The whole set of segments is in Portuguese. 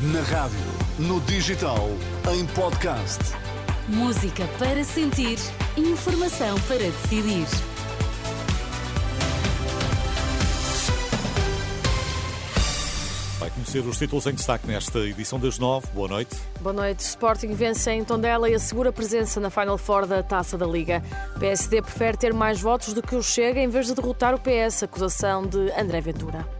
Na rádio, no digital, em podcast. Música para sentir, informação para decidir. Vai conhecer os títulos em destaque nesta edição das nove. Boa noite. Boa noite. Sporting vence em Tondela e assegura presença na Final Four da Taça da Liga. PSD prefere ter mais votos do que o Chega em vez de derrotar o PS. Acusação de André Ventura.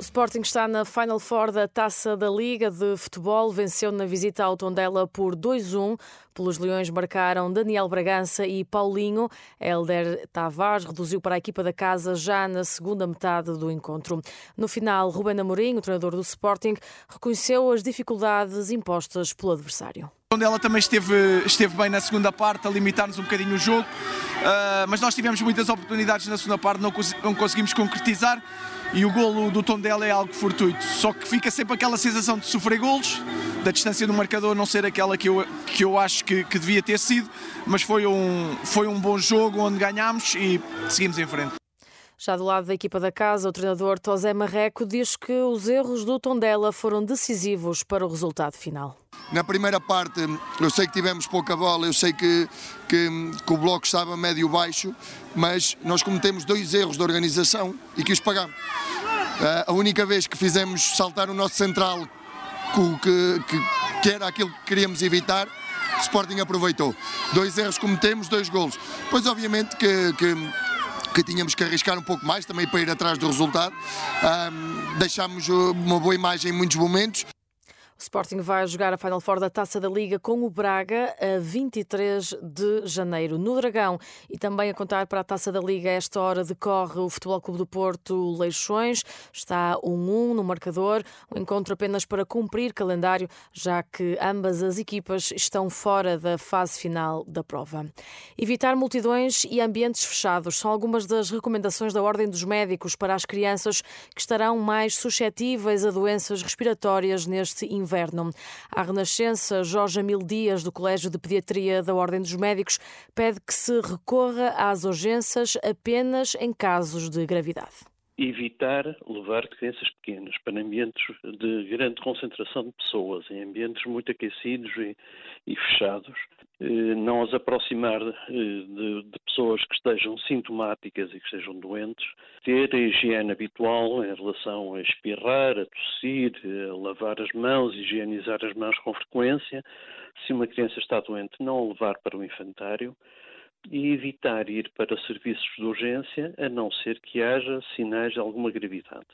O Sporting está na Final Four da Taça da Liga de Futebol. Venceu na visita ao Tondela por 2-1. Pelos Leões marcaram Daniel Bragança e Paulinho. Helder Tavares reduziu para a equipa da casa já na segunda metade do encontro. No final, Ruben Amorim, o treinador do Sporting, reconheceu as dificuldades impostas pelo adversário. Ela também esteve, esteve bem na segunda parte, a limitar-nos um bocadinho o jogo, uh, mas nós tivemos muitas oportunidades na segunda parte, não, não conseguimos concretizar e o golo do Tondela é algo fortuito. Só que fica sempre aquela sensação de sofrer golos, da distância do marcador não ser aquela que eu, que eu acho que, que devia ter sido, mas foi um, foi um bom jogo onde ganhámos e seguimos em frente. Já do lado da equipa da casa, o treinador Tosé Marreco diz que os erros do Tondela foram decisivos para o resultado final. Na primeira parte, eu sei que tivemos pouca bola, eu sei que, que, que o bloco estava médio-baixo, mas nós cometemos dois erros de organização e que os pagamos. Eh, a única vez que fizemos saltar o nosso central, que, que, que era aquilo que queríamos evitar, o Sporting aproveitou. Dois erros cometemos, dois golos. Pois, obviamente, que, que que tínhamos que arriscar um pouco mais também para ir atrás do resultado. Um, deixámos uma boa imagem em muitos momentos. Sporting vai jogar a Final Four da Taça da Liga com o Braga a 23 de janeiro no Dragão e também a contar para a Taça da Liga esta hora decorre o Futebol Clube do Porto Leixões. Está 1-1 no marcador, um encontro apenas para cumprir calendário, já que ambas as equipas estão fora da fase final da prova. Evitar multidões e ambientes fechados são algumas das recomendações da Ordem dos Médicos para as crianças que estarão mais suscetíveis a doenças respiratórias neste inverno inverno. A Renascença, Jorge Amil Dias, do Colégio de Pediatria da Ordem dos Médicos, pede que se recorra às urgências apenas em casos de gravidade evitar levar crianças pequenas para ambientes de grande concentração de pessoas, em ambientes muito aquecidos e, e fechados, eh, não as aproximar eh, de, de, pessoas que estejam sintomáticas e que estejam doentes, ter a higiene habitual em relação a espirrar, a tossir, a lavar as mãos, higienizar as mãos com frequência. Se uma criança está doente, não a levar para o infantário e evitar ir para serviços de urgência, a não ser que haja sinais de alguma gravidade.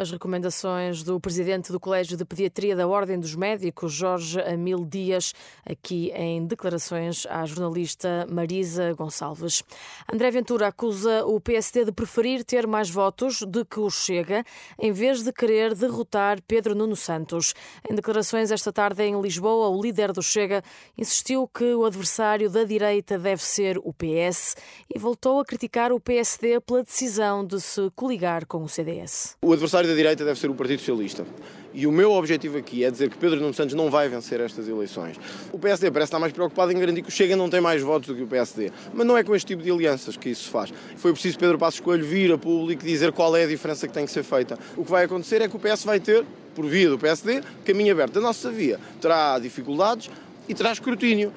As recomendações do presidente do Colégio de Pediatria da Ordem dos Médicos, Jorge Amil Dias, aqui em declarações à jornalista Marisa Gonçalves. André Ventura acusa o PSD de preferir ter mais votos do que o Chega, em vez de querer derrotar Pedro Nuno Santos. Em declarações esta tarde em Lisboa, o líder do Chega insistiu que o adversário da direita deve ser o PS e voltou a criticar o PSD pela decisão de se coligar com o CDS. O adversário da direita deve ser o Partido Socialista. E o meu objetivo aqui é dizer que Pedro Nuno Santos não vai vencer estas eleições. O PSD parece estar mais preocupado em garantir que o Chega não tem mais votos do que o PSD. Mas não é com este tipo de alianças que isso se faz. Foi preciso Pedro Passos Coelho vir a público e dizer qual é a diferença que tem que ser feita. O que vai acontecer é que o PS vai ter, por via do PSD, caminho aberto. A nossa via terá dificuldades e terá escrutínio.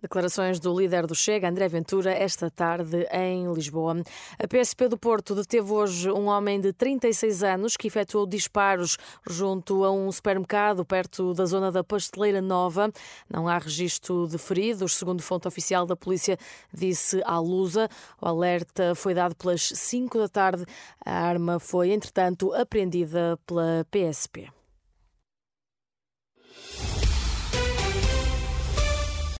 Declarações do líder do Chega, André Ventura, esta tarde em Lisboa. A PSP do Porto deteve hoje um homem de 36 anos que efetuou disparos junto a um supermercado perto da zona da Pasteleira Nova. Não há registro de feridos, segundo fonte oficial da polícia disse à Lusa. O alerta foi dado pelas 5 da tarde. A arma foi, entretanto, apreendida pela PSP.